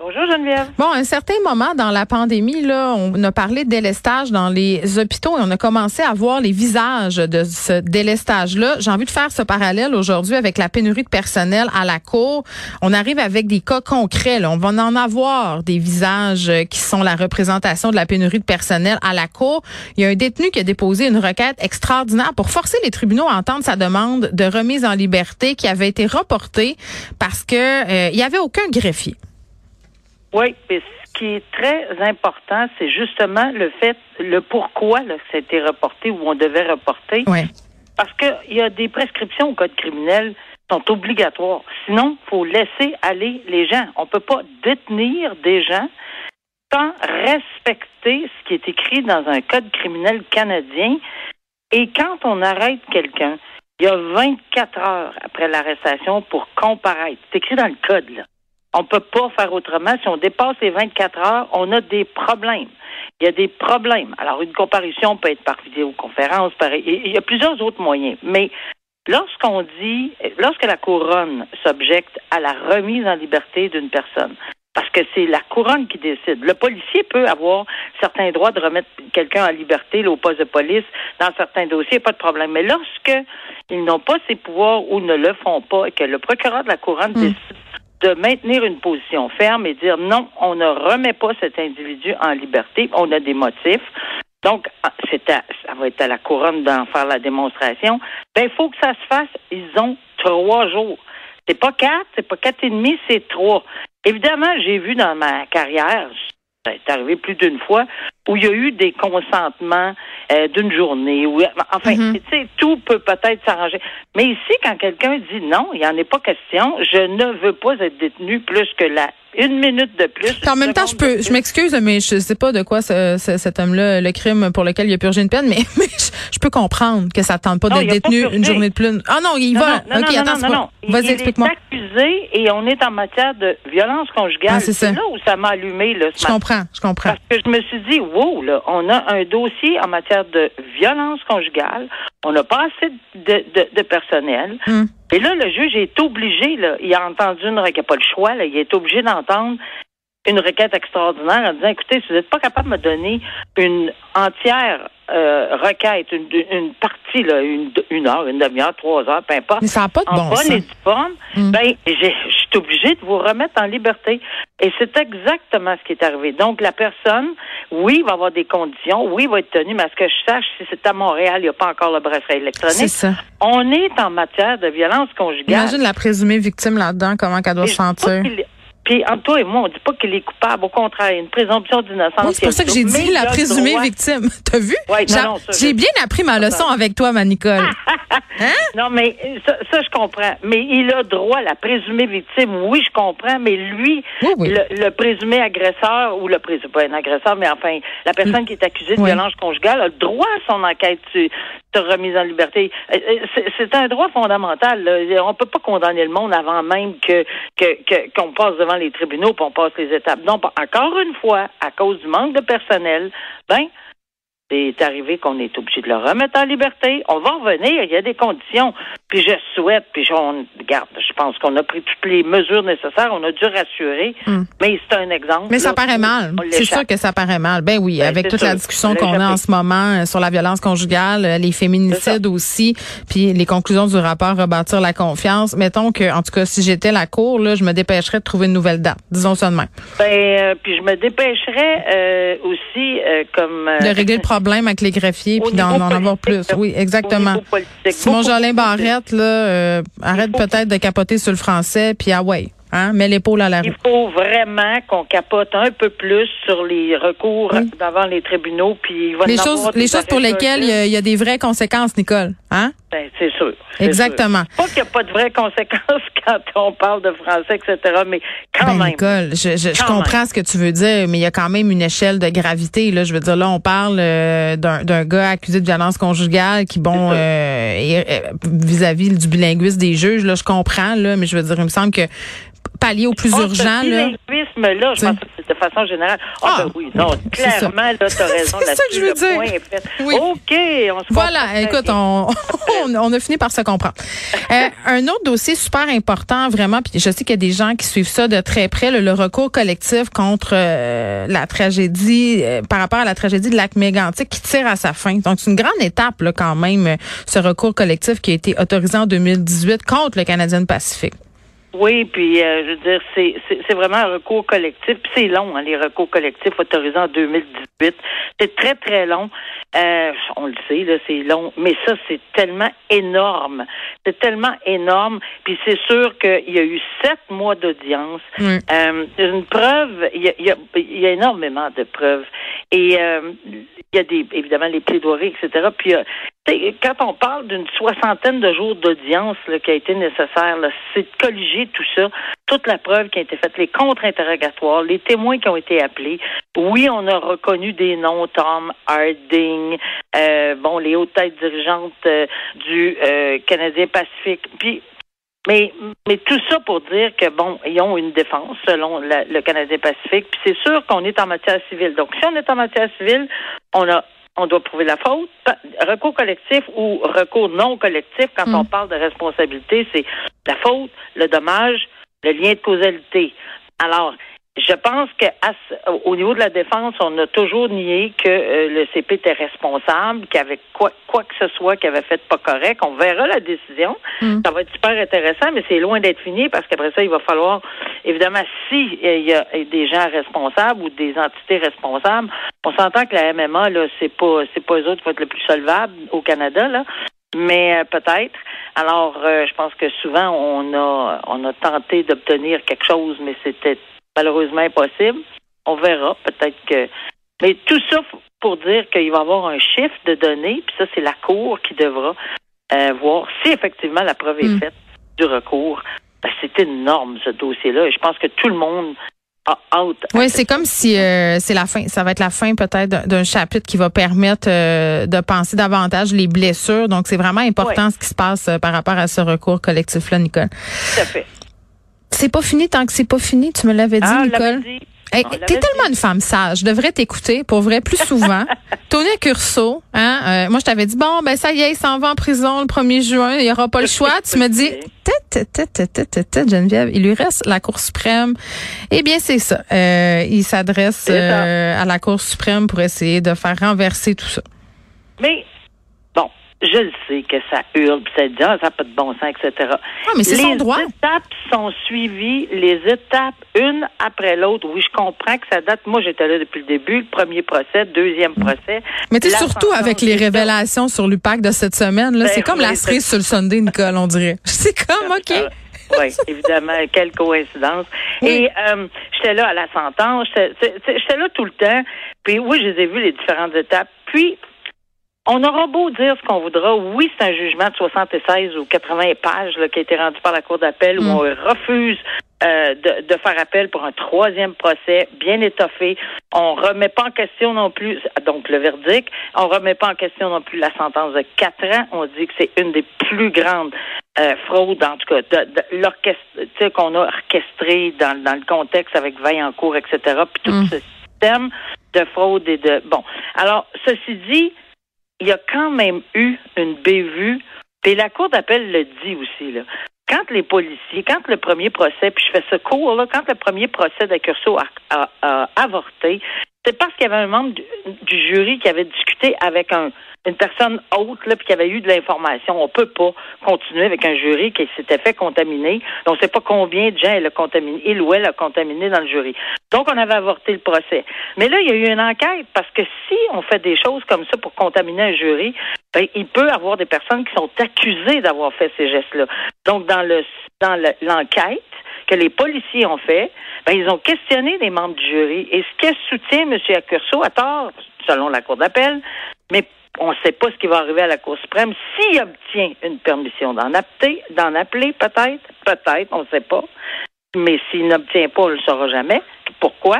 Bonjour Geneviève. Bon, à un certain moment dans la pandémie, là, on a parlé de délestage dans les hôpitaux et on a commencé à voir les visages de ce délestage-là. J'ai envie de faire ce parallèle aujourd'hui avec la pénurie de personnel à la cour. On arrive avec des cas concrets. On va en avoir des visages qui sont la représentation de la pénurie de personnel à la cour. Il y a un détenu qui a déposé une requête extraordinaire pour forcer les tribunaux à entendre sa demande de remise en liberté qui avait été reportée parce que euh, il y avait aucun greffier. Oui, mais ce qui est très important, c'est justement le fait, le pourquoi là, ça a été reporté ou on devait reporter. Ouais. Parce qu'il y a des prescriptions au code criminel qui sont obligatoires. Sinon, faut laisser aller les gens. On peut pas détenir des gens sans respecter ce qui est écrit dans un code criminel canadien. Et quand on arrête quelqu'un, il y a 24 heures après l'arrestation pour comparaître. C'est écrit dans le code, là. On peut pas faire autrement. Si on dépasse les 24 heures, on a des problèmes. Il y a des problèmes. Alors, une comparution peut être par vidéoconférence, par... il y a plusieurs autres moyens. Mais lorsqu'on dit, lorsque la couronne s'objecte à la remise en liberté d'une personne, parce que c'est la couronne qui décide. Le policier peut avoir certains droits de remettre quelqu'un en liberté là, au poste de police dans certains dossiers, pas de problème. Mais lorsque ils n'ont pas ces pouvoirs ou ne le font pas et que le procureur de la couronne décide de maintenir une position ferme et dire non, on ne remet pas cet individu en liberté, on a des motifs. Donc, c'est à- ça va être à la couronne d'en faire la démonstration. Ben, il faut que ça se fasse. Ils ont trois jours. C'est pas quatre, c'est pas quatre et demi, c'est trois. Évidemment, j'ai vu dans ma carrière, ça est arrivé plus d'une fois, où il y a eu des consentements euh, d'une journée. Où, enfin, tu sais, tout peut peut-être s'arranger. Mais ici, quand quelqu'un dit non, il n'y en est pas question, je ne veux pas être détenu plus que la une minute de plus. En même temps, je peux, je m'excuse, mais je sais pas de quoi ce- ce- cet homme-là, le crime pour lequel il a purgé une peine, mais, mais je, je peux comprendre que ça tente pas d'être il pas détenu une journée de plus. Ah non, il Non, va. non, non, ok, non, attends. Il- Vas-y, il explique-moi. est accusé et on est en matière de violence conjugale. Ah, c'est ça. là où ça m'a allumé là, ce Je matin. comprends, je comprends. Parce que je me suis dit, wow, là, on a un dossier en matière de violence conjugale. On n'a pas assez de, de, de personnel. Hmm. Et là, le juge est obligé, là, il a entendu une requête, pas le choix, là, il est obligé d'entendre une requête extraordinaire en disant, écoutez, si vous n'êtes pas capable de me donner une entière euh, requête, une, une partie, là, une, une heure, une demi-heure, trois heures, peu importe, Mais ça n'a pas de en bon bonne sens. et due forme, Mm. ben, je suis obligée de vous remettre en liberté. Et c'est exactement ce qui est arrivé. Donc, la personne, oui, va avoir des conditions, oui, va être tenue, mais à ce que je sache, si c'est à Montréal, il n'y a pas encore le bracelet C'est électronique. ça. On est en matière de violence conjugale. Imagine la présumée victime là-dedans, comment qu'elle doit se sentir. Puis, entre toi et moi, on dit pas qu'il est coupable. Au contraire, il y a une présomption d'innocence. Oui, c'est pour ça que j'ai dit la présumée droit- victime. T'as vu? Ouais, J'ai- bien appris ma leçon avec toi, ma Nicole. Non, mais euh, ça, ça, je comprends. Mais il a droit, la présumée victime, oui, je comprends, mais lui, Oui, oui. Le, le présumé agresseur, ou le présumé, pas un agresseur, mais enfin, la personne qui est accusée de Oui. violence conjugale a le droit à son enquête sur remise en liberté. Euh, euh, C'est un droit fondamental. là. On peut pas condamner le monde avant même que qu'on passe devant les tribunaux puis on passe les étapes. Non, encore une fois, à cause du manque de personnel, ben, c'est arrivé qu'on est obligé de le remettre en liberté. On va revenir, il y a des conditions. Puis je souhaite, puis on regarde, je pense qu'on a pris toutes les mesures nécessaires, on a dû rassurer, Hmm. mais c'est un exemple. Mais ça paraît mal. C'est sûr que ça paraît mal. Ben oui, Ben, avec toute sûr. la discussion On qu'on a en ce moment euh, sur la violence conjugale, euh, les féminicides aussi, puis les conclusions du rapport rebâtir la confiance. Mettons que, en tout cas, si j'étais la cour, là, je me dépêcherais de trouver une nouvelle date. Disons ça de même. Ben, euh, puis je me dépêcherais euh, aussi euh, comme euh, De régler le problème avec les greffiers, puis d'en d'en avoir plus. Oui, exactement. Simon Jolin Barrette, là, euh, arrête peut-être de capoter sur le français, puis ah ouais, hein, mets l'épaule à la Il faut vraiment qu'on capote un peu plus sur les recours devant les tribunaux, puis il va Les en choses, les choses pour lesquelles il y, y a des vraies conséquences, Nicole. Hein? Ben, c'est sûr. Exactement. sûr. Pas qu'il n'y a pas de vraies conséquences quand on parle de français, etc., mais quand Ben, même. Nicole, je, je, comprends ce que tu veux dire, mais il y a quand même une échelle de gravité. Là, je veux dire, là, on parle euh, d'un gars accusé de violence conjugale qui, bon, ça. euh, est- euh, vis-à-vis du bilinguisme des juges, là, je comprends, là, mais je veux dire, il me semble que pallier au plus Ah, urgent, ce là. bilinguisme-là, je pense que c'est de façon générale. Ah, Ah, ben oui, non, ça. clairement, là, t'as raison C'est ça que je veux dire. Oui. OK, on se Voilà, écoute, on, on, on a fini par se comprendre. Euh, un autre dossier super important, vraiment, puis je sais qu'il y a des gens qui suivent ça de très près, le, le recours collectif contre euh, la tragédie, euh, par rapport à la tragédie de lac mégantic qui tire à sa fin. Donc, c'est une grande étape, là, quand même, ce recours collectif qui a été autorisé en 2018 contre le Canadien Pacifique. Oui, puis euh, je veux dire, c'est c'est c'est vraiment un recours collectif. Puis c'est long, hein, les recours collectifs autorisés en 2018. C'est très, très long. Euh, on le sait, là, c'est long. Mais ça, c'est tellement énorme. C'est tellement énorme. Puis c'est sûr qu'il y a eu sept mois d'audience. Euh, une preuve, il y a, y, a, y a énormément de preuves. Et euh, il y a des évidemment les plaidoiries, etc. Puis euh, quand on parle d'une soixantaine de jours d'audience qui a été nécessaire, c'est de colliger tout ça, toute la preuve qui a été faite, les contre-interrogatoires, les témoins qui ont été appelés. Oui, on a reconnu des noms, Tom Harding, euh, bon, les hautes têtes dirigeantes euh, du euh, Canadien Pacifique. Puis mais, mais tout ça pour dire que, bon, ils ont une défense selon la- le Canadien Pacifique. Puis c'est sûr qu'on est en matière civile. Donc, si on est en matière civile, on a on doit prouver la faute. Recours collectif ou recours non collectif, quand Mm. on parle de responsabilité, c'est la faute, le dommage, le lien de causalité. Alors, je pense que à ce- au niveau de la défense, on a toujours nié que euh, le CP était responsable, qu'il y avait quoi, quoi que ce soit qui avait fait pas correct. On verra la décision. Mm. Ça va être super intéressant, mais c'est loin d'être fini parce qu'après ça, il va falloir, évidemment, si euh, il y a des gens responsables ou des entités responsables, on s'entend que la MMA, là, c'est pas c'est pas eux autres qui vont être le plus solvable au Canada, là. Mais euh, peut-être. Alors, euh, je pense que souvent on a on a tenté d'obtenir quelque chose, mais c'était malheureusement impossible. On verra. Peut-être que. Mais tout ça pour dire qu'il va y avoir un chiffre de données, puis ça, c'est la Cour qui devra euh, voir si effectivement la preuve est Mm. faite du recours. Ben, c'est énorme, ce dossier-là. Je pense que tout le monde a hâte. à Oui, ce- c'est comme si euh, c'est la fin. Ça va être la fin peut-être d'un- chapitre qui va permettre euh, de penser davantage les blessures. Donc, c'est vraiment important ce qui se passe euh, par rapport à ce recours collectif-là, Nicole. Tout à fait. C'est pas fini tant que c'est pas fini. Tu me l'avais dit, Ah, Nicole. Hey, t'es tellement dit. une femme sage. Je devrais t'écouter, pour vrai, plus souvent. Tony Curso, hein, euh, moi, je t'avais dit, bon, ben, ça y est, il s'en va en prison le 1er juin, il n'y aura pas le choix. Tu me dis, tête, tête, tête, tête, tête, tête, Geneviève, il lui reste la Cour suprême. Eh bien, c'est ça. Euh, il s'adresse euh, à la Cour suprême pour essayer de faire renverser tout ça. Mais, je le sais que ça hurle, puis ça dit, ah, ça n'a pas de bon sens, etc. Ah, mais c'est les son droit. étapes sont suivies, les étapes, une après l'autre. Oui, je comprends que ça date. Moi, j'étais là depuis le début, le premier procès, deuxième procès. Mais tu surtout avec les révélations sur l'UPAC de cette semaine, là, Ben c'est comme oui, la cerise sur le Sunday, Nicole, on dirait. C'est comme, OK. oui, évidemment, quelle coïncidence. Oui. Et euh, j'étais là à la sentence, j'étais là tout le temps. Puis oui, je les ai vus, les différentes étapes. Puis, on aura beau dire ce qu'on voudra. Oui, c'est un jugement de 76 ou 80 pages là, qui a été rendu par la Cour d'appel où Mm. on refuse euh, de, de faire appel pour un troisième procès bien étoffé. On remet pas en question non plus, donc le verdict, on remet pas en question non plus la sentence de quatre ans. On dit que c'est une des plus grandes euh, fraudes, en tout cas, de, de l'orchestre, qu'on a orchestré dans, dans le contexte avec Vaillancourt, etc. Puis tout Mm. ce système de fraude et de bon. Alors, ceci dit, il y a quand même eu une bévue Puis la Cour d'appel le dit aussi, là. Quand les policiers, quand le premier procès, puis je fais ce cours, là, quand le premier procès d'Accurso a, a, a, avorté, c'est parce qu'il y avait un membre du, jury qui avait discuté avec un, une personne autre, là, puis qui avait eu de l'information. On peut pas continuer avec un jury qui s'était fait contaminer. On ne sait pas combien de gens elle a contaminé, il ou elle a contaminé dans le jury. Donc, on avait avorté le procès. Mais là, il y a eu une enquête parce que si on fait des choses comme ça pour contaminer un jury, ben, il peut avoir des personnes qui sont accusées d'avoir fait ces gestes-là. Donc, dans le dans l'enquête que les policiers ont fait, ben, ils ont questionné les membres du jury. Et ce qu'elle soutient M. Accurso, à tort, selon la Cour d'appel, mais on ne sait pas ce qui va arriver à la Cour suprême. S'il obtient une permission d'en appeler, d'en appeler peut-être, peut-être, on ne sait pas. Mais s'il n'obtient pas, on ne le saura jamais. Pourquoi?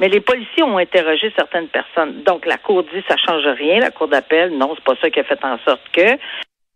Mais les policiers ont interrogé certaines personnes. Donc, la Cour dit ça change rien, la Cour d'appel. Non, c'est pas ça qui a fait en sorte que.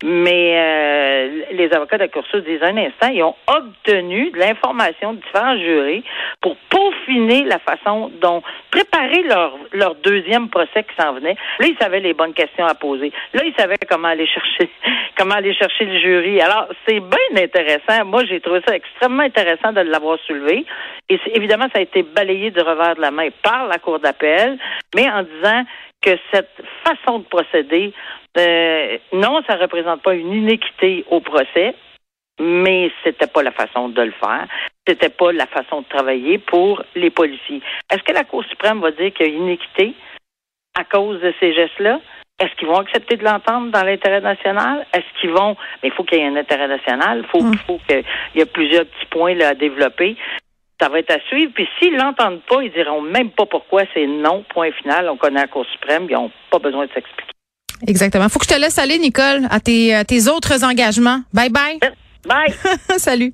Mais euh, les avocats de Cour disent un instant, ils ont obtenu de l'information de différents jurés pour peaufiner la façon dont préparer leur, leur deuxième procès qui s'en venait. Là, ils savaient les bonnes questions à poser. Là, ils savaient comment aller chercher comment aller chercher le jury. Alors, c'est bien intéressant. Moi, j'ai trouvé ça extrêmement intéressant de l'avoir soulevé. Et évidemment, ça a été balayé de revers de la main par la Cour d'appel, mais en disant que cette façon de procéder euh, non, ça ne représente pas une inéquité au procès, mais c'était pas la façon de le faire. C'était pas la façon de travailler pour les policiers. Est-ce que la Cour suprême va dire qu'il y a une inéquité à cause de ces gestes-là? Est-ce qu'ils vont accepter de l'entendre dans l'intérêt national? Est-ce qu'ils vont. Mais il faut qu'il y ait un intérêt national. Il faut, mm. faut qu'il y ait plusieurs petits points là, à développer. Ça va être à suivre. Puis s'ils l'entendent pas, ils diront même pas pourquoi c'est non, point final. On connaît la Cour suprême. Ils n'ont pas besoin de s'expliquer. Exactement. Faut que je te laisse aller, Nicole, à tes, à tes autres engagements. Bye bye. Bye. Salut.